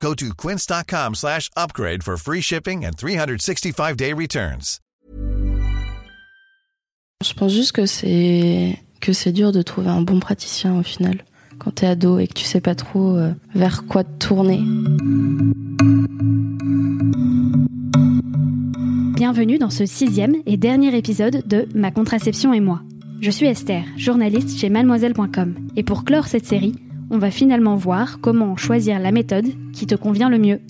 Go to quince.com slash upgrade for free shipping and 365-day returns. Je pense juste que c'est que c'est dur de trouver un bon praticien au final quand t'es ado et que tu sais pas trop euh, vers quoi te tourner. Bienvenue dans ce sixième et dernier épisode de Ma contraception et moi. Je suis Esther, journaliste chez mademoiselle.com, et pour clore cette série, on va finalement voir comment choisir la méthode qui te convient le mieux.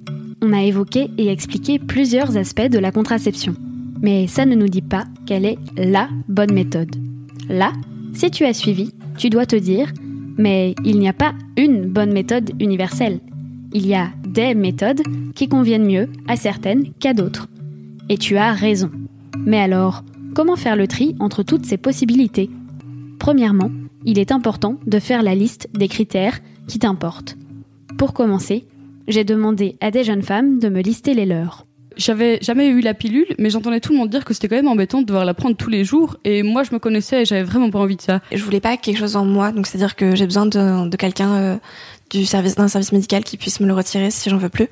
On a évoqué et expliqué plusieurs aspects de la contraception, mais ça ne nous dit pas quelle est LA bonne méthode. Là, si tu as suivi, tu dois te dire, mais il n'y a pas une bonne méthode universelle. Il y a des méthodes qui conviennent mieux à certaines qu'à d'autres. Et tu as raison. Mais alors, comment faire le tri entre toutes ces possibilités? Premièrement, il est important de faire la liste des critères qui t'importent. Pour commencer, j'ai demandé à des jeunes femmes de me lister les leurs. J'avais jamais eu la pilule, mais j'entendais tout le monde dire que c'était quand même embêtant de devoir la prendre tous les jours. Et moi, je me connaissais et j'avais vraiment pas envie de ça. Je voulais pas quelque chose en moi, donc c'est-à-dire que j'ai besoin de, de quelqu'un euh, du service d'un service médical qui puisse me le retirer si j'en veux plus.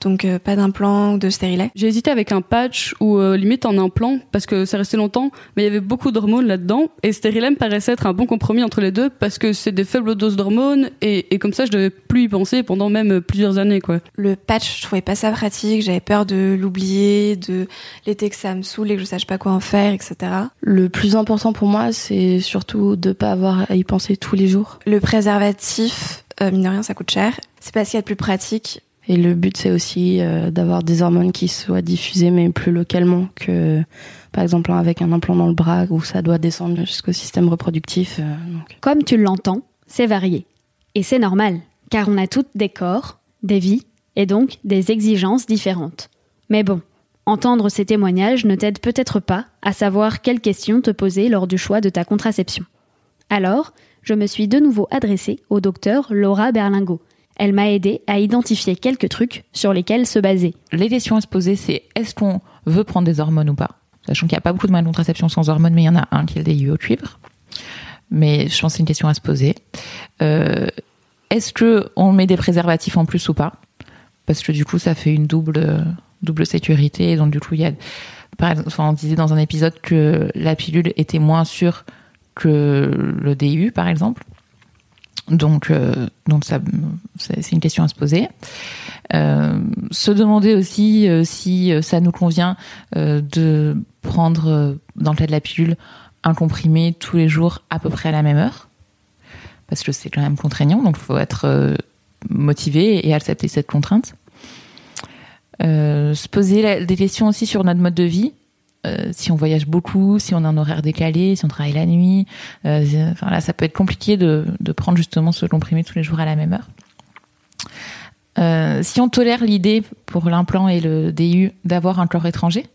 Donc euh, pas d'implant ou de stérilet. J'ai hésité avec un patch ou euh, limite en implant parce que ça restait longtemps, mais il y avait beaucoup d'hormones là-dedans et stérilet me paraissait être un bon compromis entre les deux parce que c'est des faibles doses d'hormones et, et, comme ça je devais plus y penser pendant même plusieurs années quoi. Le patch, je trouvais pas ça pratique, j'avais peur de l'oublier, de l'été que ça me saoule et que je sache pas quoi en faire, etc. Le plus important pour moi, c'est surtout de pas avoir à y penser tous les jours. Le préservatif, euh, mine de rien, ça coûte cher. C'est pas ce qu'il y a de plus pratique. Et le but, c'est aussi euh, d'avoir des hormones qui soient diffusées, mais plus localement que, par exemple, avec un implant dans le bras où ça doit descendre jusqu'au système reproductif. Euh. Comme tu l'entends, c'est varié. Et c'est normal, car on a toutes des corps, des vies, et donc des exigences différentes. Mais bon, entendre ces témoignages ne t'aide peut-être pas à savoir quelles questions te poser lors du choix de ta contraception. Alors, je me suis de nouveau adressée au docteur Laura Berlingo. Elle m'a aidé à identifier quelques trucs sur lesquels se baser. Les questions à se poser, c'est est-ce qu'on veut prendre des hormones ou pas? Sachant qu'il n'y a pas beaucoup de moyens de contraception sans hormones, mais il y en a un qui est le au cuivre. Mais je pense que c'est une question à se poser. Euh, est-ce que on met des préservatifs en plus ou pas? Parce que du coup, ça fait une double double sécurité. Et donc du coup, il y a, par exemple, on disait dans un épisode que la pilule était moins sûre le DU, par exemple. Donc, euh, donc ça, c'est une question à se poser. Euh, se demander aussi euh, si ça nous convient de prendre, dans le cas de la pilule, un comprimé tous les jours à peu près à la même heure, parce que c'est quand même contraignant, donc il faut être motivé et accepter cette contrainte. se poser des questions aussi sur notre mode de vie. Euh, si on voyage beaucoup, si on a un horaire décalé, si on travaille la nuit, euh, là, ça peut être compliqué de, prendre justement ce comprimé tous les jours à la même heure. Euh, si on tolère l'idée pour l'implant et le DU d'avoir un corps étranger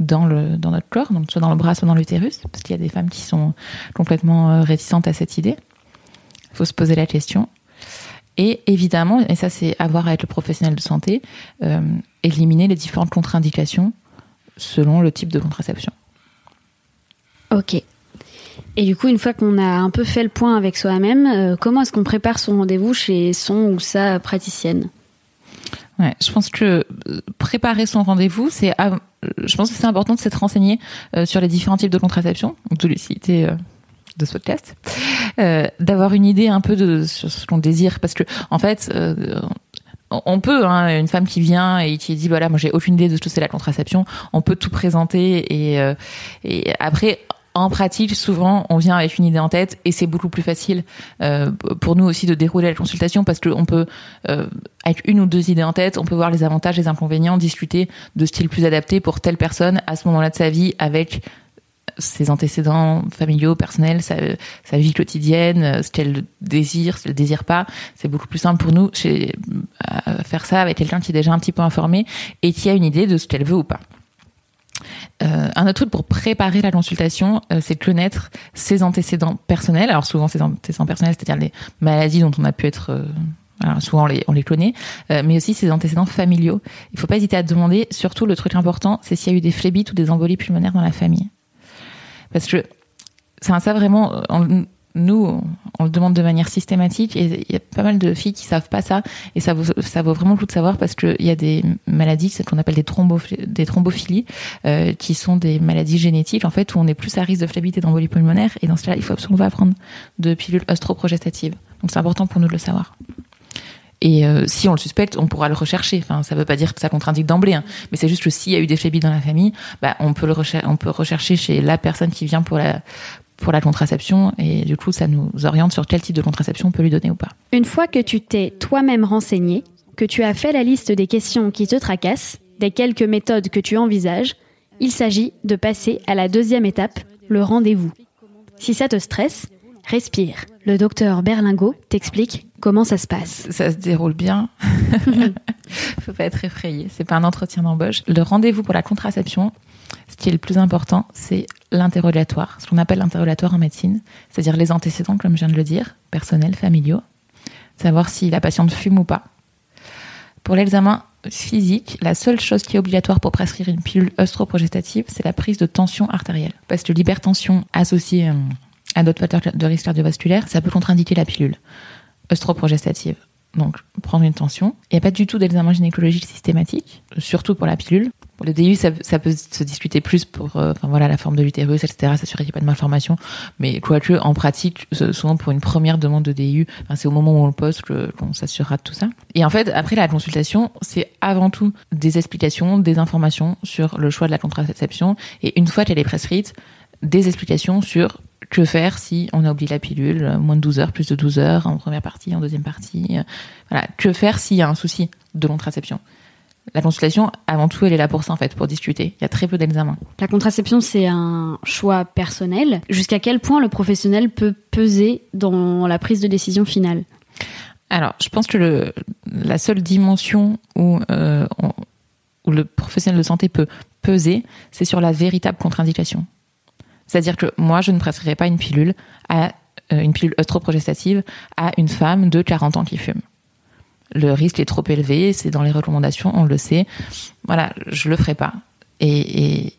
dans, le, dans notre corps, donc soit dans le bras, soit dans l'utérus, parce qu'il y a des femmes qui sont complètement réticentes à cette idée, il faut se poser la question. Et évidemment, et ça c'est à avec le professionnel de santé, éliminer les différentes contre-indications selon le type de contraception. Ok. Et du coup, une fois qu'on a un peu fait le point avec soi-même, euh, comment est-ce qu'on prépare son rendez-vous chez son ou sa praticienne? Ouais, je pense que euh, préparer son rendez-vous, c'est, je pense que c'est important de s'être renseigné euh, sur les différents types de contraception, les cités euh, de ce podcast, euh, d'avoir une idée un peu de sur ce qu'on désire, parce que en fait, euh, on peut, hein, une femme qui vient et qui dit voilà, moi j'ai aucune idée de ce que c'est la contraception, on peut tout présenter et, euh, et après en pratique, souvent, on vient avec une idée en tête et c'est beaucoup plus facile euh, pour nous aussi de dérouler la consultation parce qu'on peut, euh, avec une ou deux idées en tête, on peut voir les avantages, les inconvénients, discuter de style plus adapté pour telle personne à ce moment-là de sa vie avec ses antécédents familiaux, personnels, sa, vie quotidienne, ce qu'elle désire, ce qu'elle désire pas. C'est beaucoup plus simple pour nous chez, à faire ça avec quelqu'un qui est déjà un petit peu informé et qui a une idée de ce qu'elle veut ou pas. Euh, un autre truc pour préparer la consultation, euh, c'est de connaître ses antécédents personnels. Alors souvent ses antécédents personnels, c'est-à-dire les maladies dont on a pu être euh, alors souvent on les, on les connaît, euh, mais aussi ses antécédents familiaux. Il faut pas hésiter à demander, surtout le truc important, c'est s'il y a eu des phlébites ou des embolies pulmonaires dans la famille. Parce que un ça vraiment, on- nous, on le demande de manière systématique et il y a pas mal de filles qui savent pas ça et ça vaut, ça vaut vraiment le coup de savoir parce qu'il y a des maladies, ce qu'on appelle des, thromboph- des thrombophilies, euh, qui sont des maladies génétiques en fait où on est plus à risque de phlébite et d'embolie pulmonaire et dans ce cas-là, il faut absolument pas prendre de pilules œstroprogestatives. Donc c'est important pour nous de le savoir. Et euh, si on le suspecte, on pourra le rechercher. Ça veut pas dire que ça contre-indique d'emblée, hein. mais c'est juste que s'il y a eu des phlébites dans la famille, bah, on peut le rechercher chez la personne qui vient pour la pour la contraception et du coup, ça nous oriente sur quel type de contraception on peut lui donner ou pas. Une fois que tu t'es toi-même renseigné, que tu as fait la liste des questions qui te tracassent, des quelques méthodes que tu envisages, il s'agit de passer à la deuxième étape, le rendez-vous. Si ça te stresse, respire. Le docteur Berlingot t'explique comment ça se passe. Ça se déroule bien. Faut pas être effrayé. C'est pas un entretien d'embauche. Le rendez-vous pour la contraception, ce qui est le plus important, c'est l'interrogatoire. Ce qu'on appelle l'interrogatoire en médecine, c'est-à-dire les antécédents, comme je viens de le dire, personnels, familiaux, savoir si la patiente fume ou pas. Pour l'examen physique, la seule chose qui est obligatoire pour prescrire une pilule œstroprogestative, c'est la prise de tension artérielle. Parce que l'hypertension associée euh, à d'autres facteurs de risque cardiovasculaire, ça peut contre-indiquer la pilule œstroprogestative. Donc, prendre une tension. Il n'y a pas du tout d'examen gynécologique systématique, surtout pour la pilule. Le DU, ça, peut se discuter plus pour euh, enfin, voilà, la forme de l'utérus, etc., s'assurer qu'il n'y a pas de malformation. Mais quoique, en pratique, souvent pour une première demande de DU, c'est au moment où on le pose qu'on s'assurera de tout ça. Et en fait, après la consultation, c'est avant tout des explications, des informations sur le choix de la contraception. Et une fois qu'elle est prescrite, des explications sur que faire si on a oublié la pilule, euh, moins de 12 heures, plus de 12 heures, en première partie, en deuxième partie. euh, Voilà, que faire s'il y a un souci de contraception? La consultation, avant tout, elle est là pour ça, en fait, pour discuter. Il y a très peu d'examens. La contraception, c'est un choix personnel. Jusqu'à quel point le professionnel peut peser dans la prise de décision finale? Alors, je pense que le, la seule dimension où, euh, on- où le professionnel de santé peut peser, c'est sur la véritable contre-indication. C'est-à-dire que moi, je ne prescrirai pas une pilule à euh, une pilule œstroprogestative à une femme de 40 ans qui fume. Le risque est trop élevé, c'est dans les recommandations, on le sait. Voilà, je le ferai pas. Et,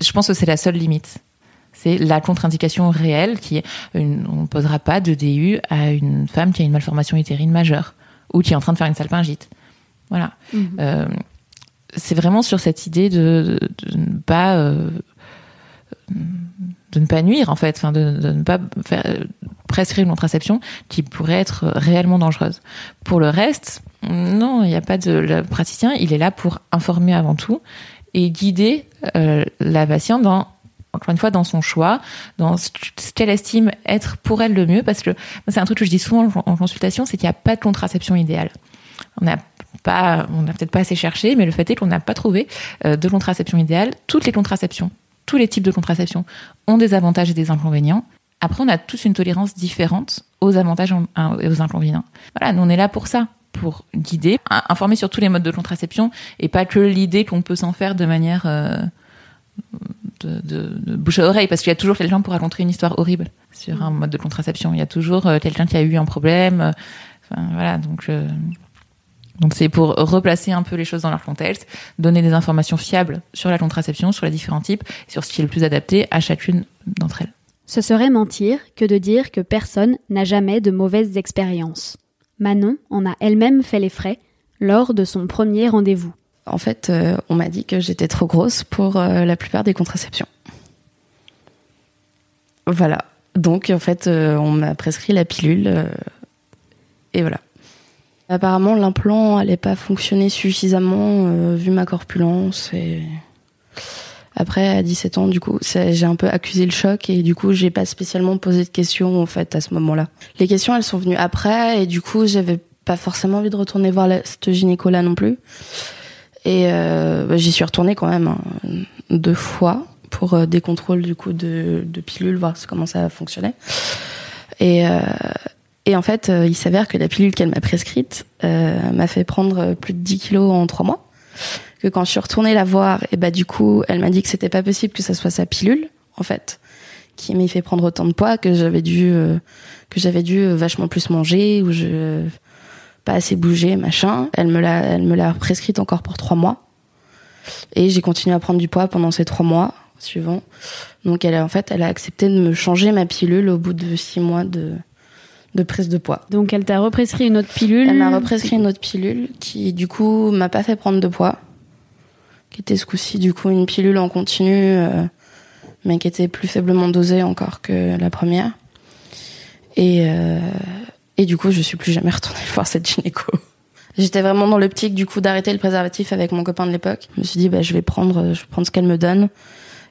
je pense que c'est la seule limite. C'est la contre-indication réelle qui est une- on ne posera pas de DU à une femme qui a une malformation utérine majeure ou qui est en train de faire une salpingite. Voilà. Euh, c'est vraiment sur cette idée de, de- de ne pas euh, de ne pas nuire en fait, de, ne pas faire, prescrire une contraception qui pourrait être réellement dangereuse. Pour le reste, non, il n'y a pas de praticien, il est là pour informer avant tout et guider euh, la patiente dans encore une fois dans son choix, dans ce qu'elle estime être pour elle le mieux, parce que c'est un truc que je dis souvent en- consultation, c'est qu'il n'y a pas de contraception idéale. On n'a pas, on n'a peut-être pas assez cherché, mais le fait est qu'on n'a pas trouvé euh, de contraception idéale. Toutes les contraceptions, tous les types de contraception ont des avantages et des inconvénients. Après, on a tous une tolérance différente aux avantages et aux inconvénients. Voilà, nous on est là pour ça, pour guider, in- informer sur tous les modes de contraception et pas que l'idée qu'on peut s'en faire de manière euh, de, bouche à oreille, parce qu'il y a toujours quelqu'un pour raconter une histoire horrible sur un mode de contraception. Il y a toujours euh, quelqu'un qui a eu un problème. euh, voilà, donc. Donc c'est pour replacer un peu les choses dans leur contexte, donner des informations fiables sur la contraception, sur les différents types, sur ce qui est le plus adapté à chacune d'entre elles. Ce serait mentir que de dire que personne n'a jamais de mauvaises expériences. Manon en a elle-même fait les frais lors de son premier rendez-vous. En fait, euh, on m'a dit que j'étais trop grosse pour euh, la plupart des contraceptions. Voilà. Donc, en fait, euh, on m'a prescrit la pilule. euh, et voilà. Apparemment, l'implant n'allait pas fonctionner suffisamment euh, vu ma corpulence. Et... Après, à 17 ans, du coup, j'ai un peu accusé le choc et du coup, j'ai pas spécialement posé de questions en fait à ce moment-là. Les questions, elles sont venues après et du coup, j'avais pas forcément envie de retourner voir cette gynéco-là non plus. Et euh, bah, j'y suis retournée quand même hein, deux fois pour euh, des contrôles du coup de, de pilules, voir comment ça fonctionnait. Et, euh, et en fait, euh, il s'avère que la pilule qu'elle m'a prescrite euh, m'a fait prendre plus de 10 kilos en trois mois, que quand je suis retournée la voir, et bah du coup, elle m'a dit que c'était pas possible que ça soit sa pilule, en fait, qui m'ait fait prendre autant de poids que j'avais dû euh, que j'avais dû vachement plus manger ou je pas assez bouger, machin. Elle me l'a elle me l'a prescrite encore pour trois mois. Et j'ai continué à prendre du poids pendant ces trois mois suivants. Donc elle a en fait elle a accepté de me changer ma pilule au bout de six mois de de prise de poids. Donc elle t'a represcrit une autre pilule. Elle m'a represcrit une autre pilule qui du coup m'a pas fait prendre de poids, qui était ce coup-ci du coup une pilule en continu, euh, mais qui était plus faiblement dosée encore que la première. Et euh, et du coup je suis plus jamais retournée voir cette gynéco. J'étais vraiment dans l'optique du coup d'arrêter le préservatif avec mon copain de l'époque. Je me suis dit bah je vais prendre je vais prendre ce qu'elle me donne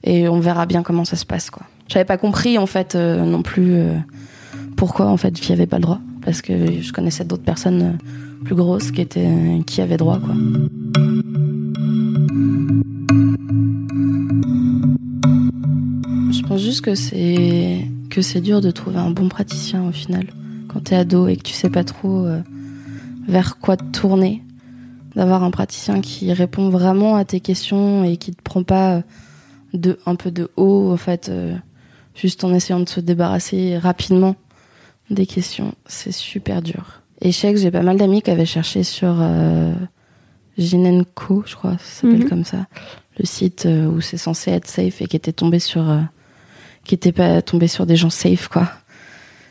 et on verra bien comment ça se passe quoi. J'avais pas compris en fait euh, non plus euh, pourquoi en fait j'y avais pas le droit. Parce que je connaissais d'autres personnes plus grosses qui étaient qui avaient droit quoi. Je pense juste que c'est que c'est dur de trouver un bon praticien au final. Quand t'es ado et que tu sais pas trop euh, vers quoi te tourner, d'avoir un praticien qui répond vraiment à tes questions et qui te prend pas de un peu de haut en fait euh, juste en essayant de se débarrasser rapidement des questions c'est super dur que j'ai pas mal d'amis qui avaient cherché sur euh, Ginenco je crois ça s'appelle Mhm. comme ça le site euh, où c'est censé être safe et qui était tombé sur euh, qui était pas tombé sur des gens safe quoi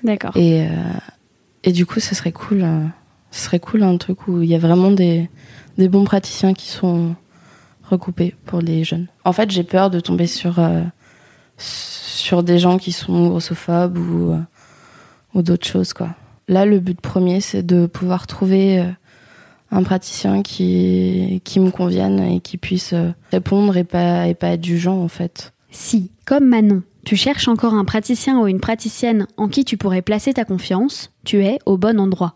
D'accord. et, euh, et du coup, ce serait cool. euh, ce serait cool un truc où il y a vraiment des, des bons praticiens qui sont regroupés pour les jeunes. En fait, j'ai peur de tomber sur, euh, sur des gens qui sont grossophobes ou, euh, ou d'autres choses, quoi. Là, le but premier, c'est de pouvoir trouver euh, un praticien qui, qui me convienne et qui puisse euh, répondre et pas, et pas être jugeant, en fait. Si, comme Manon, tu cherches encore un praticien ou une praticienne en qui tu pourrais placer ta confiance, tu es au bon endroit.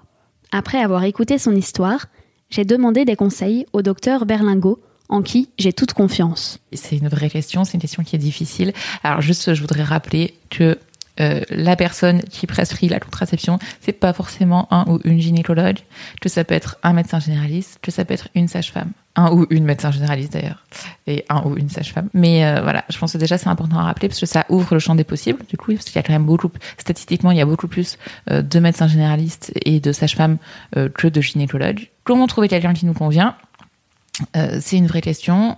Après avoir écouté son histoire, j'ai demandé des conseils au docteur Berlingot, en qui j'ai toute confiance. C'est une vraie question, c'est une question qui est difficile. Alors juste, je voudrais rappeler que euh, la personne qui prescrit la contraception, c'est pas forcément un ou une gynécologue, que ça peut être un médecin généraliste, que ça peut être une sage-femme, un ou une médecin généraliste d'ailleurs, et un ou une sage-femme. Mais euh, voilà, je pense que déjà c'est important à rappeler parce que ça ouvre le champ des possibles. Du coup, parce qu'il y a quand même beaucoup, statistiquement, il y a beaucoup plus euh, de médecins généralistes et de sages-femmes euh, que de gynécologues. Comment trouver quelqu'un qui nous convient? C'est une vraie question.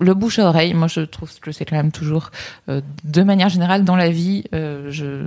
Euh, le bouche à oreille, moi je trouve que c'est quand même toujours, euh, de manière générale dans la vie, euh, je,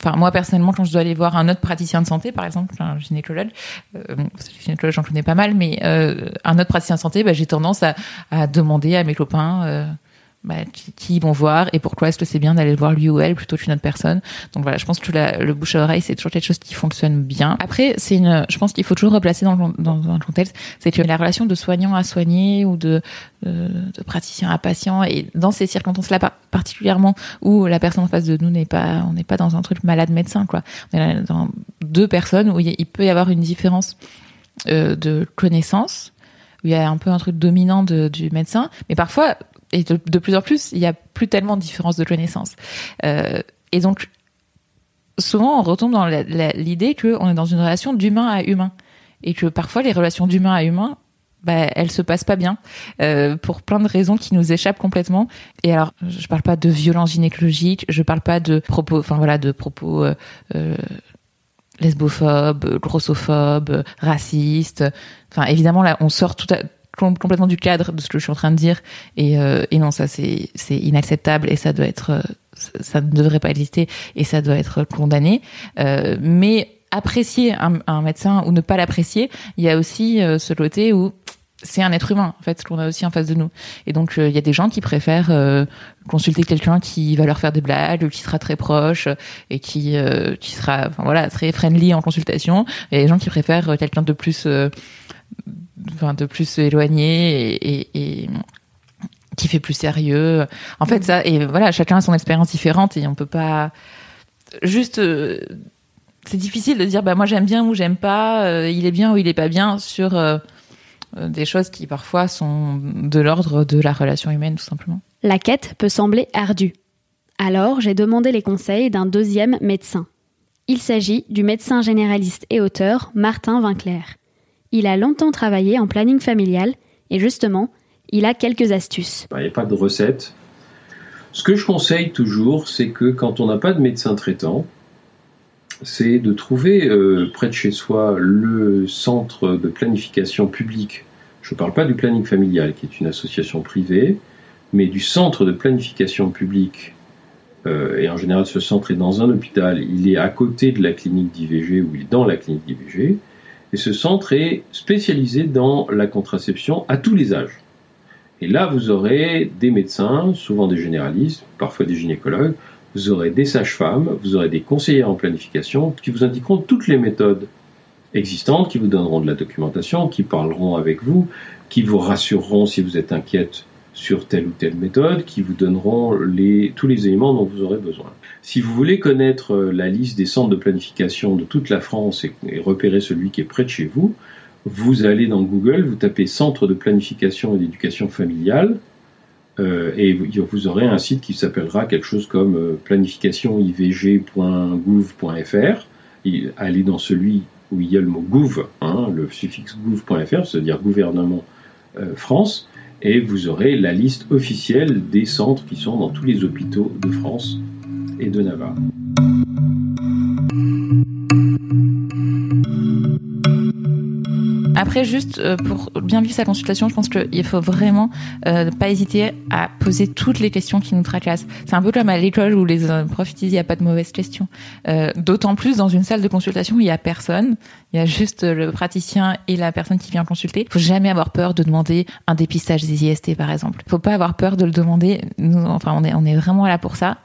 enfin moi personnellement quand je dois aller voir un autre praticien de santé, par exemple un gynécologue, euh, gynécologues j'en connais pas mal, mais euh, un autre praticien de santé, bah, j'ai tendance à, à demander à mes copains. Euh, bah, qui, ils vont voir et pourquoi est-ce que c'est bien d'aller le voir lui ou elle plutôt qu'une autre personne. Donc voilà, je pense que la- le bouche à oreille c'est toujours quelque chose qui fonctionne bien. Après, c'est une, je pense qu'il faut toujours replacer dans le, dans un contexte, c'est que la relation de soignant à soigné ou de, de, de praticien à patient et dans ces circonstances-là par- particulièrement où la personne en face de nous n'est pas, on n'est pas dans un truc malade médecin quoi. On est dans deux personnes où il peut y avoir une différence euh, de connaissance où il y a un peu un truc dominant de- du médecin, mais parfois et de, de plus en plus, il y a plus tellement de différence de connaissances. Euh, et donc, souvent, on retombe dans l'idée qu'on est dans une relation d'humain à humain. Et que parfois, les relations d'humain à humain, bah, elles se passent pas bien, euh, pour plein de raisons qui nous échappent complètement. Et alors, je parle pas de violence gynécologique, je parle pas de propos, enfin voilà, de propos euh, euh, lesbophobes, grossophobes, racistes. Enfin, évidemment, là, on sort tout à, complètement du cadre de ce que je suis en train de dire. Et, euh, et non, ça, c'est inacceptable et ça doit être, euh, ça ne devrait pas exister et ça doit être condamné. Euh, mais apprécier un, un médecin ou ne pas l'apprécier, il y a aussi euh, ce côté où c'est un être humain en fait ce qu'on a aussi en face de nous et donc euh, il y a des gens qui préfèrent euh, consulter quelqu'un qui va leur faire des blagues ou qui sera très proche et qui euh, qui sera voilà très friendly en consultation et des gens qui préfèrent quelqu'un de plus enfin de plus éloigné et, et, et qui fait plus sérieux en fait ça et voilà chacun a son expérience différente et on peut pas juste euh, c'est difficile de dire bah moi j'aime bien ou j'aime pas euh, il est bien ou il est pas bien sur euh, des choses qui parfois sont de l'ordre de la relation humaine tout simplement. La quête peut sembler ardue. Alors, j'ai demandé les conseils d'un deuxième médecin. Il s'agit du médecin généraliste et auteur Martin Vinclair. Il a longtemps travaillé en planning familial et justement, il a quelques astuces. Il n'y a pas de recette. Ce que je conseille toujours, c'est que quand on n'a pas de médecin traitant, c'est de trouver euh, près de chez soi le centre de planification publique. Je ne parle pas du planning familial, qui est une association privée, mais du centre de planification publique. Euh, et en général, ce centre est dans un hôpital. Il est à côté de la clinique d'IVG ou il est dans la clinique d'IVG. Et ce centre est spécialisé dans la contraception à tous les âges. Et là, vous aurez des médecins, souvent des généralistes, parfois des gynécologues, vous aurez des sages-femmes, vous aurez des conseillers en planification qui vous indiqueront toutes les méthodes existantes, qui vous donneront de la documentation, qui parleront avec vous, qui vous rassureront si vous êtes inquiète sur telle ou telle méthode, qui vous donneront les, tous les éléments dont vous aurez besoin. Si vous voulez connaître la liste des centres de planification de toute la France et, repérer celui qui est près de chez vous, vous allez dans Google, vous tapez Centre de planification et d'éducation familiale, euh, et vous aurez un site qui s'appellera quelque chose comme euh, planificationivg.gouv.fr. Allez dans celui où il y a le mot gouv, hein, le suffixe gouv.fr, c'est-à-dire gouvernement euh, France, et vous aurez la liste officielle des centres qui sont dans tous les hôpitaux de France et de Navarre. Après, juste euh, pour bien vivre sa consultation, je pense qu'il faut vraiment euh, pas hésiter à poser toutes les questions qui nous tracassent. C'est un peu comme à l'école où les euh, profs disent il n'y a pas de mauvaises questions. Euh, D'autant plus dans une salle de consultation où il y a personne, il y a juste le praticien et la personne qui vient consulter. Il faut jamais avoir peur de demander un dépistage des IST par exemple. Il faut pas avoir peur de le demander. Nous, enfin, on est on est vraiment là pour ça.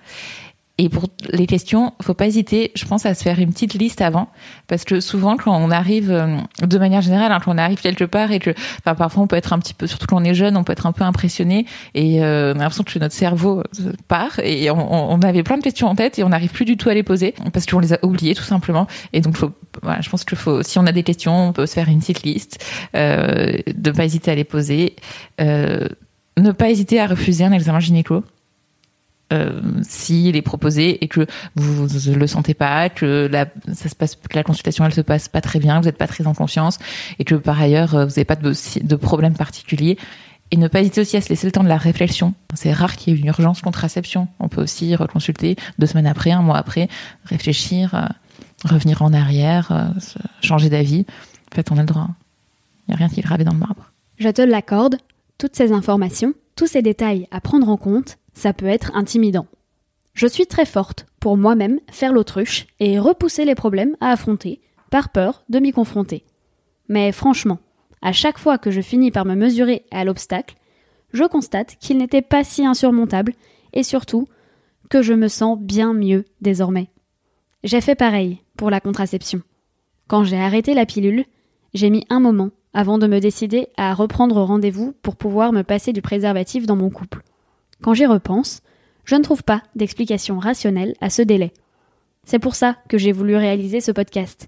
Et pour les questions, faut pas hésiter, je pense, à se faire une petite liste avant, parce que souvent, quand on arrive, euh, de manière générale, hein, quand on arrive quelque part et que, enfin, parfois, on peut être un petit peu, surtout quand on est jeune, on peut être un peu impressionné. Et euh, on a l'impression que notre cerveau euh, part. Et on, on, avait plein de questions en tête et on n'arrive plus du tout à les poser. Parce qu'on les a oubliées tout simplement. Et donc, faut, voilà, je pense qu'il faut, si on a des questions, on peut se faire une petite liste, euh, de pas hésiter à les poser, euh, ne pas hésiter à refuser un examen gynéco euh, s'il est proposé et que vous ne le sentez pas, que la, ça se passe, que la consultation elle se passe pas très bien, vous n'êtes pas très en confiance et que par ailleurs euh, vous n'avez pas de, de problème particulier. Et ne pas hésiter aussi à se laisser le temps de la réflexion. C'est rare qu'il y ait une urgence contraception. On peut aussi reconsulter deux semaines après, un mois après, réfléchir, euh, revenir en arrière, changer d'avis. En fait, on a le droit. Il n'y a rien qui est gravé dans le marbre. Je te l'accorde, toutes ces informations, tous ces détails à prendre en compte, ça peut être intimidant. Je suis très forte pour moi-même faire l'autruche et repousser les problèmes à affronter, par peur de m'y confronter. Mais franchement, à chaque fois que je finis par me mesurer à l'obstacle, je constate qu'il n'était pas si insurmontable et surtout que je me sens bien mieux désormais. J'ai fait pareil pour la contraception. Quand j'ai arrêté la pilule, j'ai mis un moment avant de me décider à reprendre rendez-vous pour pouvoir me passer du préservatif dans mon couple. Quand j'y repense, je ne trouve pas d'explication rationnelle à ce délai. C'est pour ça que j'ai voulu réaliser ce podcast.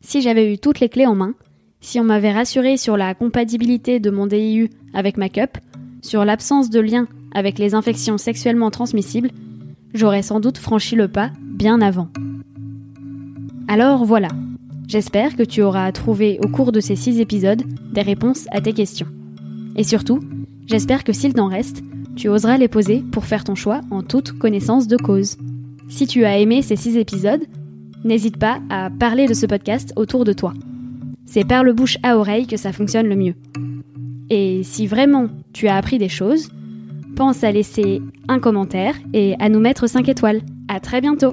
Si j'avais eu toutes les clés en main, si on m'avait rassuré sur la compatibilité de mon DIU avec ma cup, sur l'absence de lien avec les infections sexuellement transmissibles, j'aurais sans doute franchi le pas bien avant. Alors voilà, j'espère que tu auras trouvé au cours de ces six épisodes des réponses à tes questions. Et surtout, j'espère que s'il t'en reste, tu oseras les poser pour faire ton choix en toute connaissance de cause. Si tu as aimé ces six épisodes, n'hésite pas à parler de ce podcast autour de toi. C'est par le bouche à oreille que ça fonctionne le mieux. Et si vraiment tu as appris des choses, pense à laisser un commentaire et à nous mettre 5 étoiles. À très bientôt!